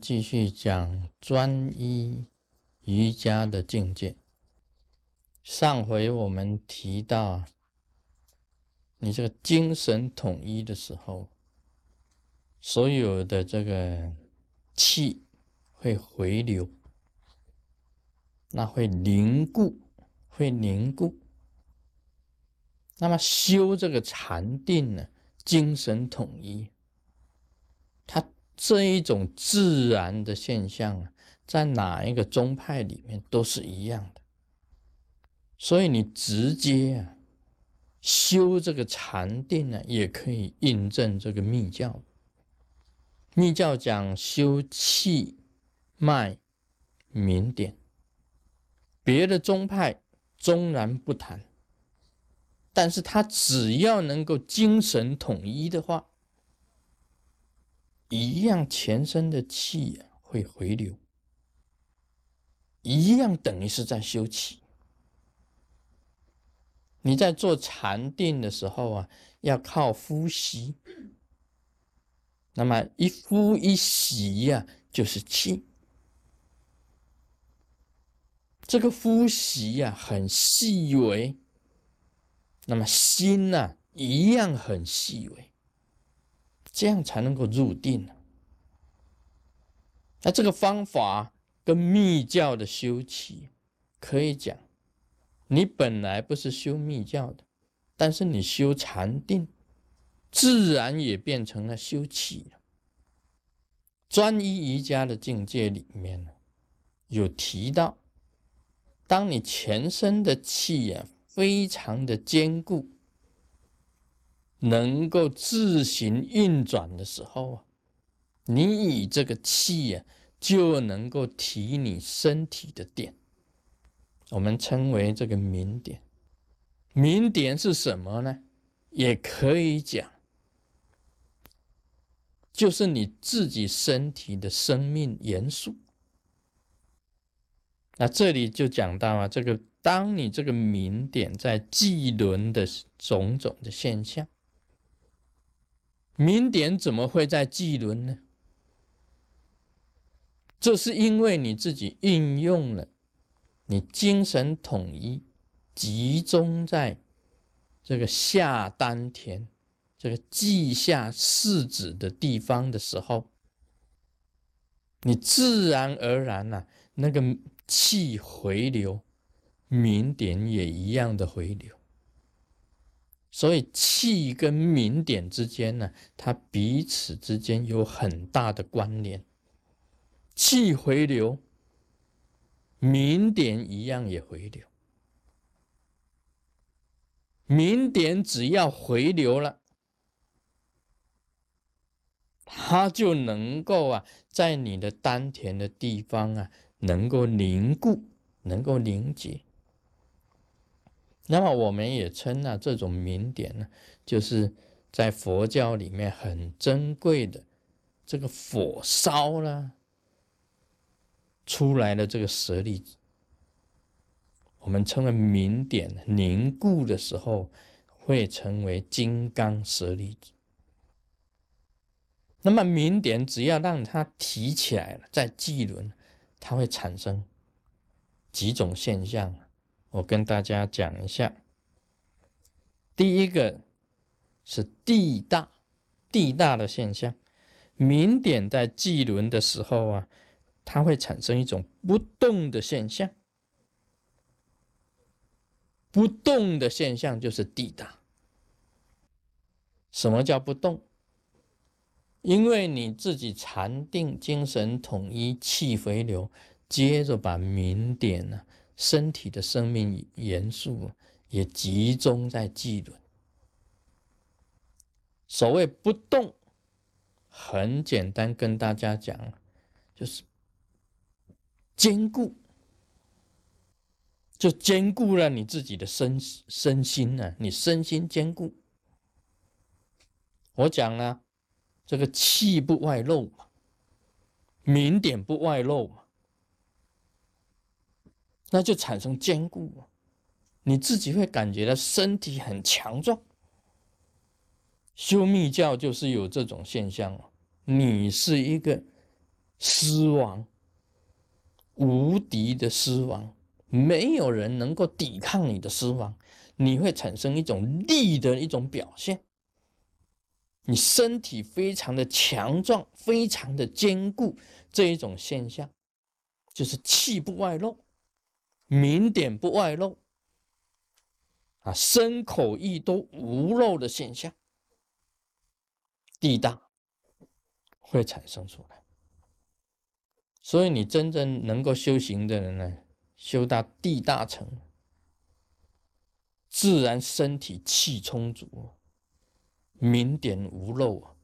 继续讲专一瑜伽的境界。上回我们提到，你这个精神统一的时候，所有的这个气会回流，那会凝固，会凝固。那么修这个禅定呢，精神统一，这一种自然的现象啊，在哪一个宗派里面都是一样的。所以你直接啊修这个禅定呢，也可以印证这个密教。密教讲修气脉明点，别的宗派终然不谈，但是他只要能够精神统一的话，一样全身的气会回流，一样等于是在修气。你在做禅定的时候啊，要靠呼吸。那么一呼一吸呀，就是气。这个呼吸呀，很细微。那么心呢，一样很细微。这样才能够入定。那这个方法跟密教的修气可以讲。你本来不是修密教的，但是你修禅定，自然也变成了修气了。专一瑜伽的境界里面呢，有提到，当你全身的气呀非常的坚固，能够自行运转的时候啊，你以这个气呀就能够提你身体的点。我们称为这个明点，明点是什么呢？也可以讲，就是你自己身体的生命元素。那这里就讲到啊，这个当你这个明点在纪轮的种种的现象，明点怎么会在纪轮呢？这是因为你自己运用了。你精神统一，集中在这个下丹田、这个记下四指的地方的时候，你自然而然呐，那个气回流，明点也一样的回流。所以气跟明点之间呢，它彼此之间有很大的关联，气回流。明点一样也回流，明点只要回流了，它就能够啊，在你的丹田的地方啊，能够凝固，能够凝结。那么我们也称啊，这种明点呢，就是在佛教里面很珍贵的这个火烧了。出来的这个舍利子，我们称为明点凝固的时候，会成为金刚舍利子。那么明点只要让它提起来了，在际轮，它会产生几种现象。我跟大家讲一下。第一个是地大，地大的现象。明点在际轮的时候啊。它会产生一种不动的现象，不动的现象就是地大。什么叫不动？因为你自己禅定，精神统一，气回流，接着把明点呢，身体的生命元素也集中在际轮。所谓不动，很简单，跟大家讲，就是。坚固，就坚固了你自己的身身心呢。你身心坚固，我讲了，这个气不外露嘛，明点不外露嘛，那就产生坚固，你自己会感觉到身体很强壮。修密教就是有这种现象哦，你是一个。狮王，无敌的狮王，没有人能够抵抗你的狮王，你会产生一种力的一种表现。你身体非常的强壮，非常的坚固，这一种现象，就是气不外露，明点不外露，啊，身口意都无漏的现象，地大会产生出来。所以你真正能够修行的人呢，修到地大成，自然身体气充足。明点无漏啊，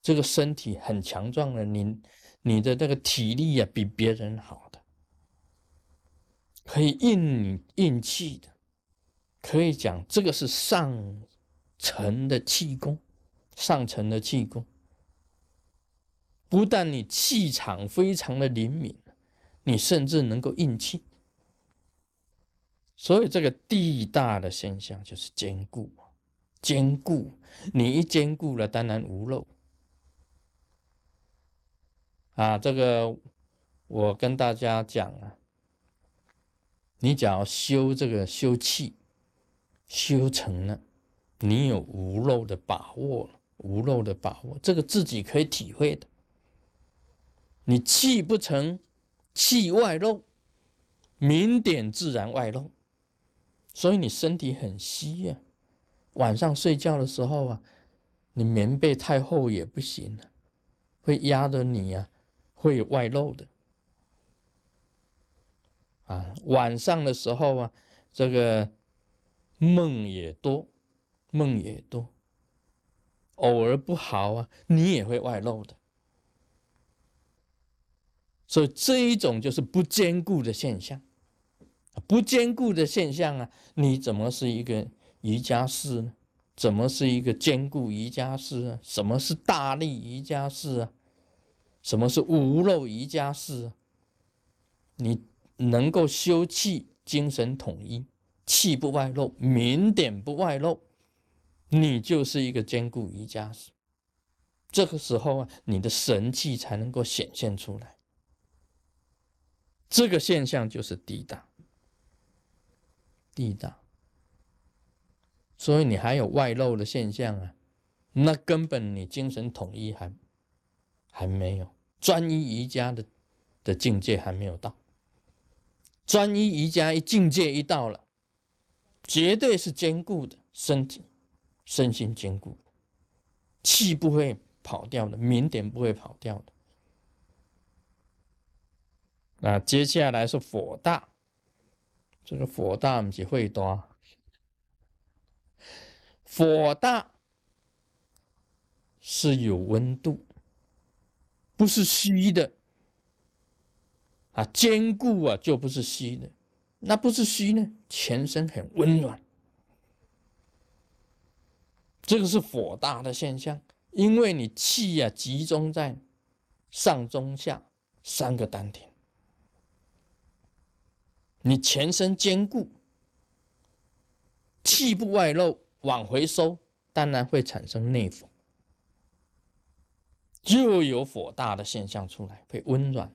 这个身体很强壮的，你你的这个体力啊比别人好，可以应应气的，可以讲这个是上层的气功，上层的气功，不但你气场非常的灵敏，你甚至能够应气，所以这个地大的现象就是坚固。坚固，你一坚固了，当然无漏。啊，这个我跟大家讲啊，你只要修这个修气，修成了，你有无漏的把握，无漏的把握，这个自己可以体会的。你气不成，气外漏，明点自然外漏，所以你身体很虚呀。晚上睡觉的时候啊，你棉被太厚也不行了，会压得你呀，会外漏的。啊，晚上的时候啊，这个梦也多，梦也多，偶尔不好啊，你也会外漏的。所以这一种就是不坚固的现象，不坚固的现象啊，你怎么是一个？瑜伽士呢？怎么是一个坚固瑜伽士啊？什么是大力瑜伽士啊？什么是无漏瑜伽士啊？你能够修气，精神统一，气不外露，明点不外露，你就是一个坚固瑜伽师。这个时候啊，你的神气才能够显现出来。这个现象就是地大，地大。所以你还有外露的现象啊，那根本你精神统一还还没有专一瑜伽的的境界还没有到，专一瑜伽一境界一到了，绝对是坚固的身体，身心坚固，气不会跑掉的，明点不会跑掉的。那接下来是火大，这个火大不是会多。火大是有温度，不是虚的啊，坚固啊就不是虚的，那不是虚呢，全身很温暖，这个是火大的现象，因为你气啊集中在上中下三个丹田，你全身坚固，气不外露。往回收，当然会产生内火，又有火大的现象出来，会温暖。